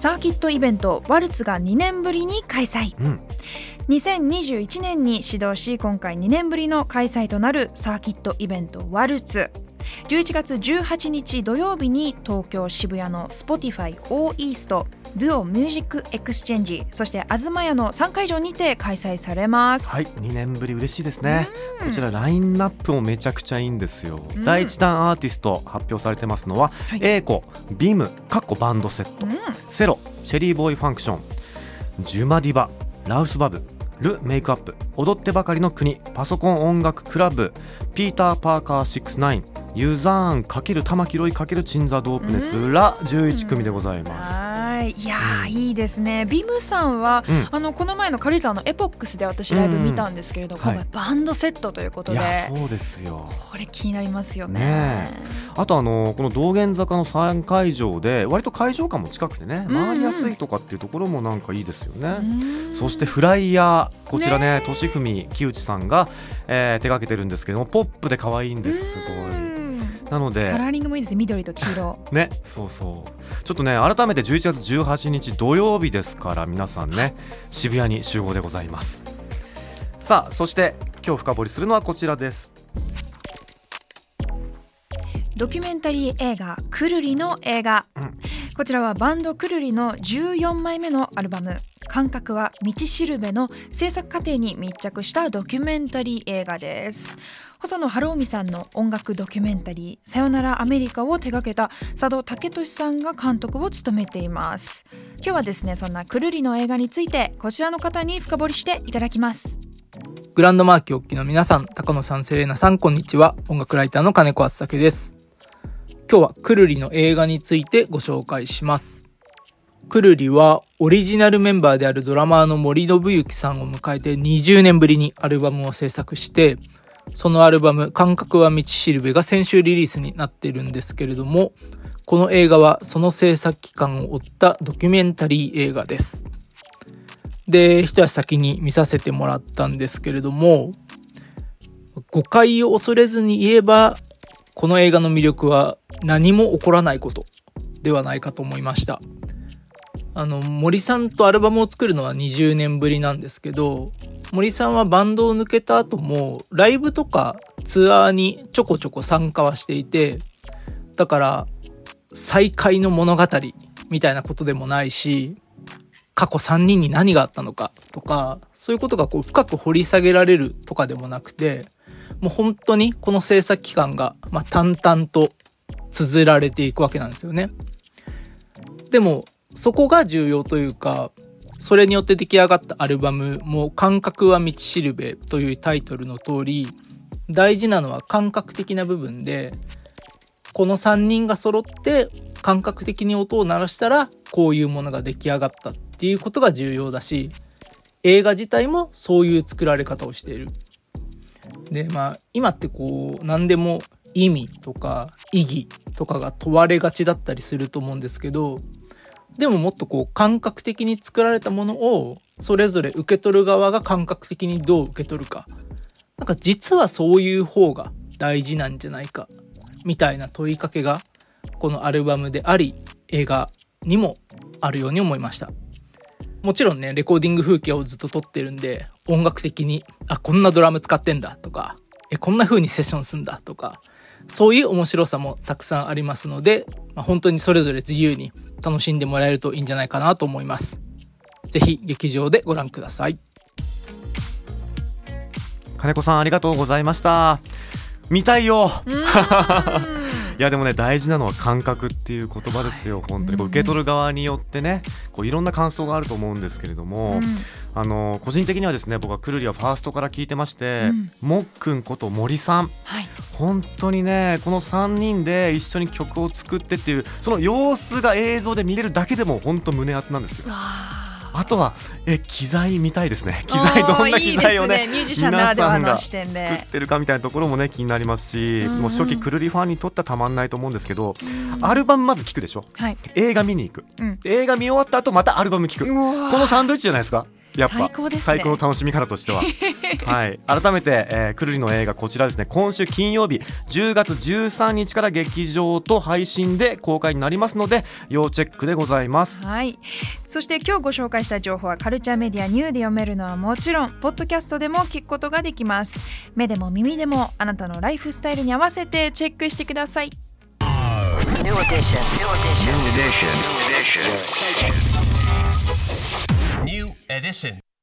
サーキットイベントワルツが2年ぶりに開催、うん。2021年に始動し今回2年ぶりの開催となるサーキットイベントワルツ。11月18日土曜日に東京渋谷の Spotify オーイーストデュオミュージックエクスチェンジそして東屋の3会場にて開催されます、はい2年ぶり嬉しいですね。こちらラインナップもめちゃくちゃいいんですよ、うん。第1弾アーティスト発表されてますのは、はい。エーコビムかっこバンドセット、うん。セロチェリーボーイファンクション。ジュマディバラウスバブルメイクアップ。踊ってばかりの国パソコン音楽クラブ。ピーター・パーカー69ユザーン×玉木ロイ×チンザ・ドープネスら11組でございます、はい。いやー、いいですね。ビムさんは、うん。あのこの前の軽井沢のエポックスで私ライブ見たんですけれど、うん。今回はいバンドセットということで、いやそうですよ。これ気になりますよね。ねあとあのこの道玄坂の3会場で割と会場感も近くてね回りやすいとかっていうところもなんかいいですよね、うん。そしてフライヤーこちらねねとしふみ木内さんが、えー手掛けてるんですけどもポップで可愛いんです。すごい。うんなのでカラーリングもいいですね緑と黄色。ねそうそう。ちょっとね改めて11月18日土曜日ですから皆さんね渋谷に集合でございます。さあそして今日深掘りするのはこちらです。ドキュメンタリー映画「くるり」の映画、うん。こちらはバンドくるりの14枚目のアルバム「感覚は道しるべ」の制作過程に密着したドキュメンタリー映画です細野晴臣さんの音楽ドキュメンタリー「さよならアメリカ」を手掛けた佐渡武俊さんが監督を務めています今日はですねそんなくるりの映画についてこちらの方に深掘りしていただきますグランドマーキーおっきの皆さん、高野さん、セレーナさん、こんにちは。音楽ライターの金子敦武です。今日はくるりの映画についてご紹介します。くるりはオリジナルメンバーであるドラマーの森信之さんを迎えて20年ぶりにアルバムを制作して、そのアルバム、感覚は道しるべが先週リリースになってるんですけれども、この映画はその制作期間を追ったドキュメンタリー映画です。で、一足先に見させてもらったんですけれども、誤解を恐れずに言えば、この映画の魅力は何も起こらないことではないかと思いました。あの、森さんとアルバムを作るのは20年ぶりなんですけど、森さんはバンドを抜けた後も、ライブとかツアーにちょこちょこ参加はしていて、だから、再会の物語みたいなことでもないし、過去3人に何があったのかとかそういうことがこう深く掘り下げられるとかでもなくてもう本当にこの制作期間が、ま、淡々と綴られていくわけなんですよね。でもそこが重要というかそれによって出来上がったアルバムも「感覚は道しるべ」というタイトルの通り大事なのは感覚的な部分でこの3人が揃って感覚的に音を鳴らしたらこういうものが出来上がったっていうことが重要だし映画自体もそういう作られ方をしている。でまあ今ってこう何でも意味とか意義とかが問われがちだったりすると思うんですけどでももっとこう感覚的に作られたものをそれぞれ受け取る側が感覚的にどう受け取るか。なんか実はそういう方が大事なんじゃないかみたいな問いかけがこのアルバムであり映画にもあるように思いました。もちろんねレコーディング風景をずっと撮ってるんで音楽的にあこんなドラム使ってんだとかえこんな風にセッションすんだとかそういう面白さもたくさんありますので、まあ、本当にそれぞれ自由に楽しんでもらえるといいんじゃないかなと思います。ぜひ劇場でご覧ください。金子さんありがとうございました。見たいよ。いやでもね大事なのは感覚っていう言葉ですよ、本当に。こううん。受け取る側によってねこういろんな感想があると思うんですけれども、うん。あの個人的にはですね僕はくるりはファーストから聞いてまして、うん。もっくんこと森さん。はい本当にねこの3人で一緒に曲を作ってっていうその様子が映像で見れるだけでも本当胸熱なんですよ。わあ。あとはえ機材見たいですね。機材どんな機材をねいいですね。ミュージシャンならではの視点作でってるかみたいなところもね気になりますし、うんうん。もう初期くるりファンにとってはたまんないと思うんですけど、アルバムまず聴くでしょ？はい。映画見に行く、うん。で映画見終わった後またアルバム聴く。このサンドイッチじゃないですか？やっぱ最高ですね最高の楽しみ方としては はい改めて、えー、くるりの映画こちらですね今週金曜日10月13日から劇場と配信で公開になりますので要チェックでございますはいそして今日ご紹介した情報はカルチャーメディアニューで読めるのはもちろんポッドキャストでも聞くことができます目でも耳でもあなたのライフスタイルに合わせてチェックしてください New edition. New edition. New edition. New edition. edition.